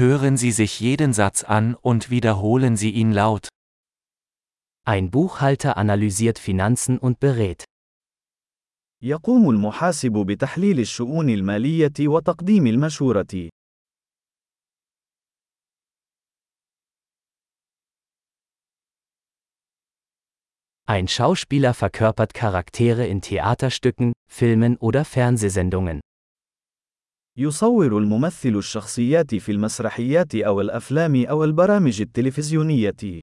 Hören Sie sich jeden Satz an und wiederholen Sie ihn laut. Ein Buchhalter analysiert Finanzen und berät. يقوم المحاسب بتحليل الشؤون المالية وتقديم المشورة. Ein Schauspieler verkörpert Charaktere in Theaterstücken, Filmen oder Fernsehsendungen. يصور الممثل الشخصيات في المسرحيات أو الأفلام أو البرامج التلفزيونية.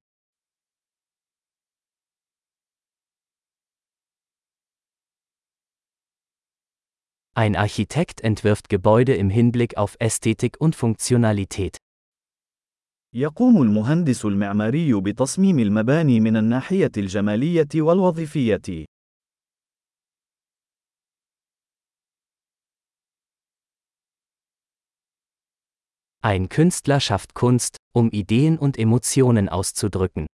Ein Architekt entwirft Gebäude im Hinblick auf Ästhetik und Funktionalität. يقوم المهندس المعماري بتصميم المباني من الناحية الجمالية والوظيفية. Ein Künstler schafft Kunst, um Ideen und Emotionen auszudrücken.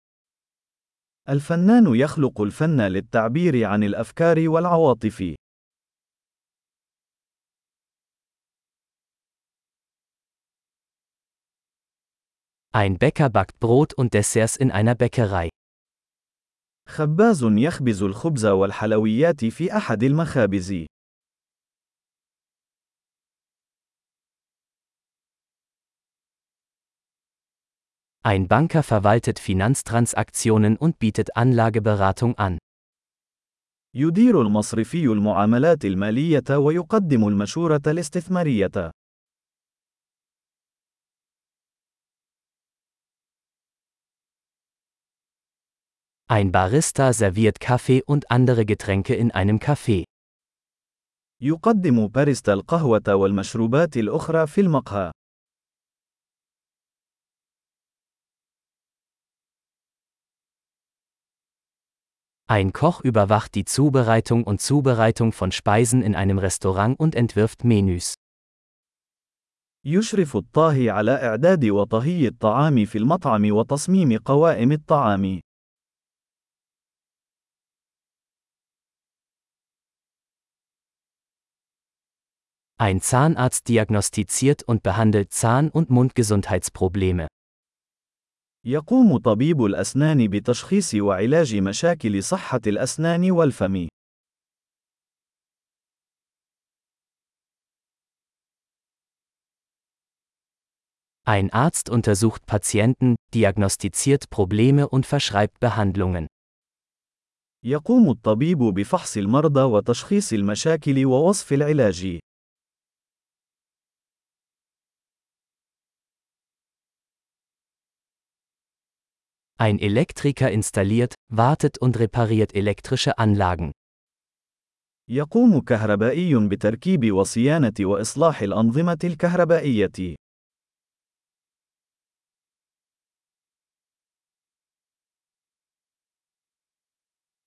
الفنان يخلق الفن للتعبير عن الأفكار والعواطف. Ein Bäcker backt Brot und Desserts in einer Bäckerei. خباز يخبز الخبز والحلويات في أحد المخابز. Ein Banker verwaltet Finanztransaktionen und bietet Anlageberatung an. يدير المصرفي المعاملات المالية ويقدم المشورة الاستثمارية. Ein Barista serviert Kaffee und andere Getränke in einem Café. يقدم باريستا القهوة والمشروبات الأخرى في المقهى. Ein Koch überwacht die Zubereitung und Zubereitung von Speisen in einem Restaurant und entwirft Menüs. يشرف الطاهي على إعداد وطهي الطعام في المطعم وتصميم قوائم الطعام. Ein Zahnarzt diagnostiziert und behandelt Zahn- und Mundgesundheitsprobleme. يقوم طبيب الأسنان بتشخيص وعلاج مشاكل صحة الأسنان والفم. Ein Arzt untersucht Patienten, diagnostiziert Probleme und verschreibt Behandlungen. يقوم الطبيب بفحص المرضى وتشخيص المشاكل ووصف العلاج. Ein Elektriker installiert, wartet und repariert elektrische Anlagen. يقوم كهربائي بتركيب وصيانة وإصلاح الأنظمة الكهربائية.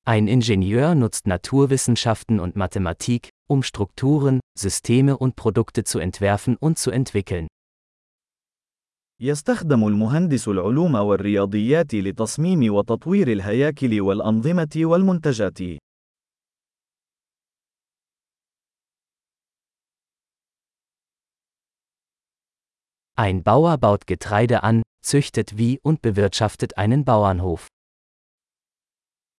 Ein Ingenieur nutzt Naturwissenschaften und Mathematik, um Strukturen, Systeme und Produkte zu entwerfen und zu entwickeln. يستخدم المهندس العلوم والرياضيات لتصميم وتطوير الهياكل والأنظمة والمنتجات. Ein Bauer baut Getreide an, züchtet wie und bewirtschaftet einen Bauernhof.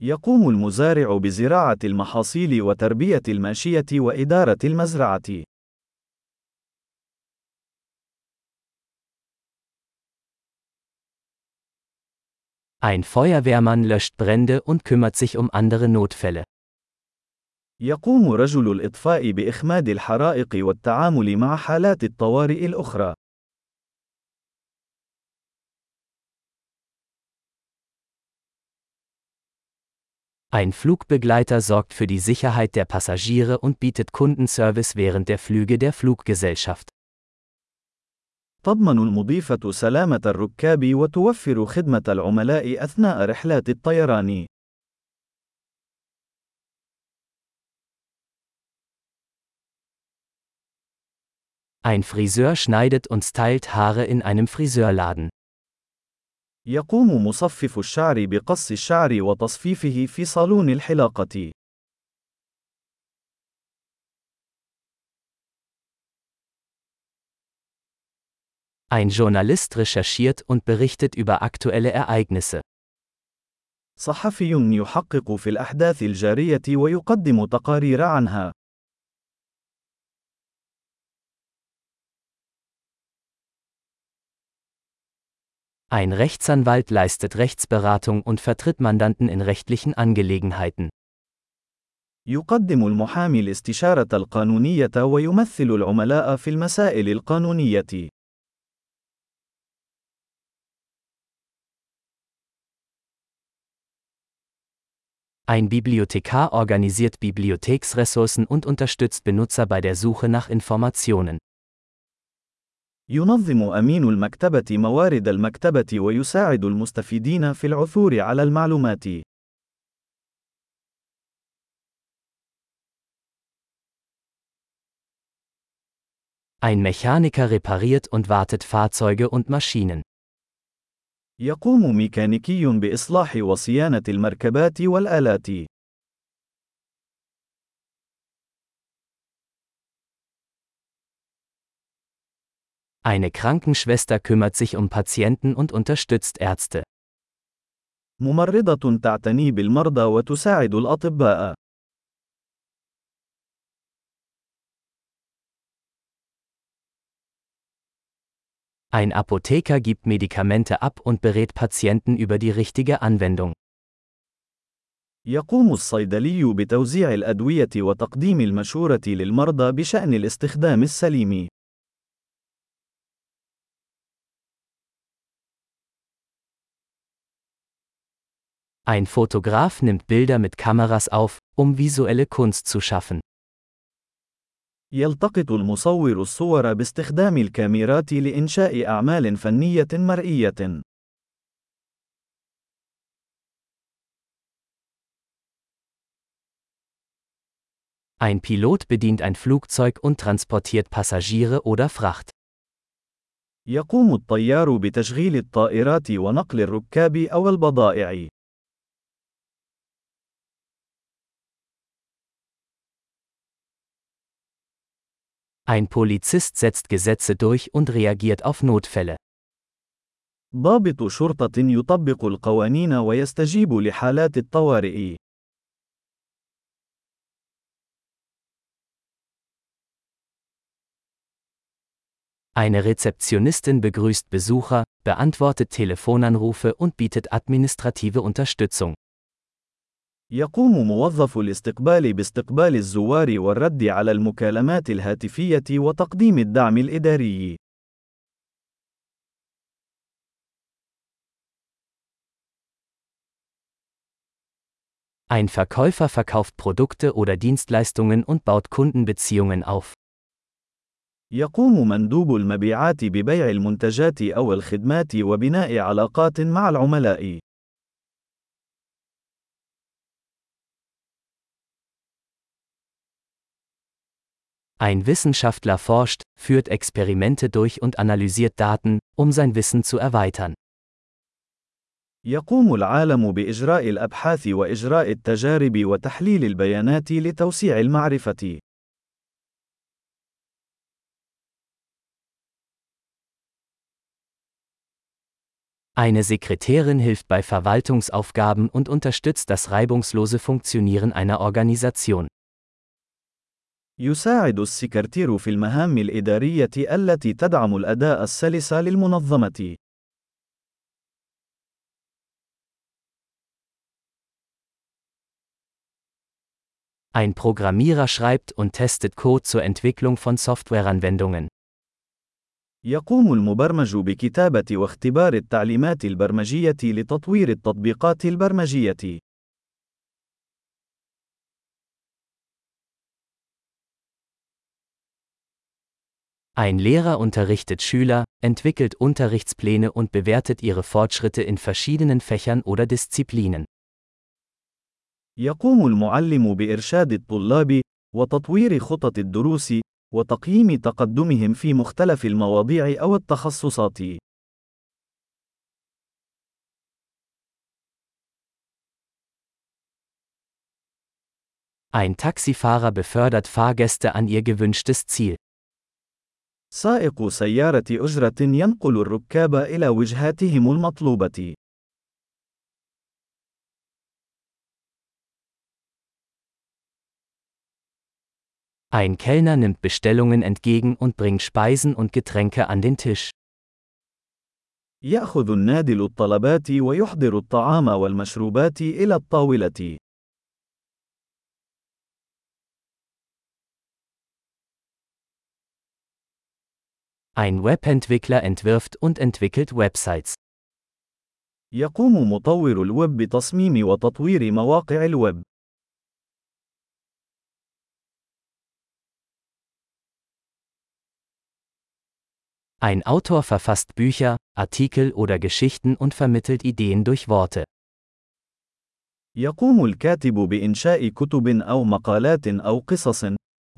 يقوم المزارع بزراعة المحاصيل وتربية الماشية وإدارة المزرعة. Ein Feuerwehrmann löscht Brände und kümmert sich um andere Notfälle. يقوم رجل الإطفاء بإخماد الحرائق والتعامل مع حالات الطوارئ الأخرى. Ein Flugbegleiter sorgt für die Sicherheit der Passagiere und bietet Kundenservice während der Flüge der Fluggesellschaft. تضمن المضيفة سلامة الركاب وتوفر خدمة العملاء أثناء رحلات الطيران. Ein Friseur schneidet und stylt Haare in einem Friseurladen. يقوم مصفف الشعر بقص الشعر وتصفيفه في صالون الحلاقة. Ein Journalist recherchiert und berichtet über aktuelle Ereignisse. صحفي يحقق في الأحداث الجارية ويقدم تقارير عنها. Ein Rechtsanwalt leistet Rechtsberatung und vertritt Mandanten in rechtlichen Angelegenheiten. يقدم المحامي الاستشارة القانونية ويمثل العملاء في المسائل القانونية. Ein Bibliothekar organisiert Bibliotheksressourcen und unterstützt Benutzer bei der Suche nach Informationen. ينظم أمين المكتبة موارد المكتبة ويساعد المستفيدين في العثور على المعلومات. Ein Mechaniker repariert und wartet Fahrzeuge und Maschinen. يقوم ميكانيكي بإصلاح وصيانة المركبات والآلات. Eine Krankenschwester kümmert sich um Patienten und unterstützt Ärzte. ممرضة تعتني بالمرضى وتساعد الأطباء. Ein Apotheker gibt Medikamente ab und berät Patienten über die richtige Anwendung. يقوم الصيدلي بتوزيع الأدوية وتقديم المشورة للمرضى بشأن الاستخدام السليم. Ein Fotograf nimmt Bilder mit Kameras auf, um visuelle Kunst zu schaffen. يلتقط المصور الصور باستخدام الكاميرات لإنشاء أعمال فنية مرئية. Ein Pilot bedient ein Flugzeug und transportiert Passagiere oder Fracht. يقوم الطيار بتشغيل الطائرات ونقل الركاب أو البضائع. Ein Polizist setzt Gesetze durch und reagiert auf Notfälle. ضابط شرطة يطبق القوانين ويستجيب لحالات الطوارئ. Eine Rezeptionistin begrüßt Besucher, beantwortet Telefonanrufe und bietet administrative Unterstützung. يقوم موظف الاستقبال باستقبال الزوار والرد على المكالمات الهاتفية وتقديم الدعم الإداري. Ein Verkäufer verkauft Produkte oder Dienstleistungen und baut Kundenbeziehungen auf. يقوم مندوب المبيعات ببيع المنتجات أو الخدمات وبناء علاقات مع العملاء. Ein Wissenschaftler forscht, führt Experimente durch und analysiert Daten, um sein Wissen zu erweitern. يقوم العالم بإجراء الأبحاث وإجراء التجارب وتحليل البيانات لتوسيع المعرفة. Eine Sekretärin hilft bei Verwaltungsaufgaben und unterstützt das reibungslose Funktionieren einer Organisation. يساعد السكرتير في المهام الإدارية التي تدعم الأداء السلس للمنظمة. Ein Programmierer schreibt und testet Code zur Entwicklung von Softwareanwendungen. يقوم المبرمج بكتابة واختبار التعليمات البرمجية لتطوير التطبيقات البرمجية. Ein Lehrer unterrichtet Schüler, entwickelt Unterrichtspläne und bewertet ihre Fortschritte in verschiedenen Fächern oder Disziplinen. يقوم المعلم بإرشاد الطلاب وتطوير خطط الدروس وتقييم تقدمهم في مختلف المواضيع أو التخصصات. Ein Taxifahrer befördert Fahrgäste an ihr gewünschtes Ziel. سائق سيارة أجرة ينقل الركاب إلى وجهاتهم المطلوبة. Ein Kellner nimmt Bestellungen entgegen und bringt Speisen und Getränke an den Tisch. يأخذ النادل الطلبات ويحضر الطعام والمشروبات إلى الطاولة. Ein Webentwickler entwirft und entwickelt Websites. يقوم مطور الويب بتصميم وتطوير مواقع الويب. Ein Autor verfasst Bücher, Artikel oder Geschichten und vermittelt Ideen durch Worte. يقوم الكاتب بإنشاء كتب أو مقالات أو قصص،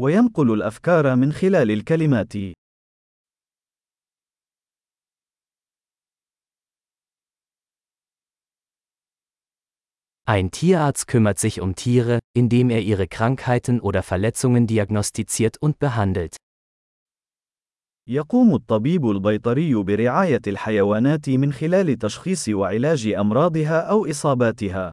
وينقل الأفكار من خلال الكلمات. Ein Tierarzt kümmert sich um Tiere, indem er ihre Krankheiten oder Verletzungen diagnostiziert und behandelt. يقوم الطبيب البيطري برعاية الحيوانات من خلال تشخيص وعلاج أمراضها أو إصاباتها.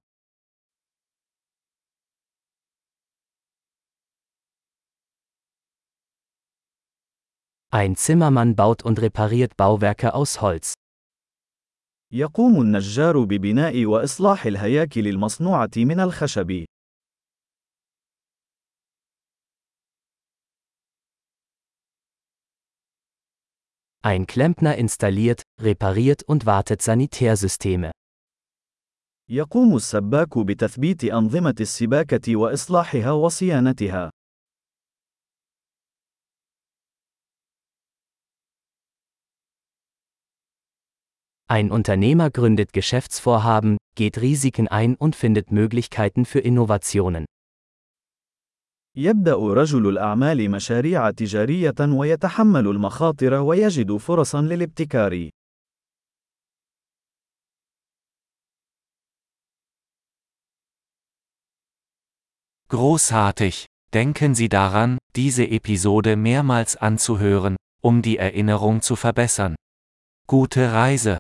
Ein Zimmermann baut und repariert Bauwerke aus Holz. يقوم النجار ببناء وإصلاح الهياكل المصنوعة من الخشب. Ein Klempner installiert, repariert und wartet Sanitärsysteme. يقوم السباك بتثبيت أنظمة السباكة وإصلاحها وصيانتها. Ein Unternehmer gründet Geschäftsvorhaben, geht Risiken ein und findet Möglichkeiten für Innovationen. يبدأ رجل الأعمال مشاريع تجارية ويتحمل المخاطر ويجد فرصا للابتكار. Großartig! Denken Sie daran, diese Episode mehrmals anzuhören, um die Erinnerung zu verbessern. Gute Reise!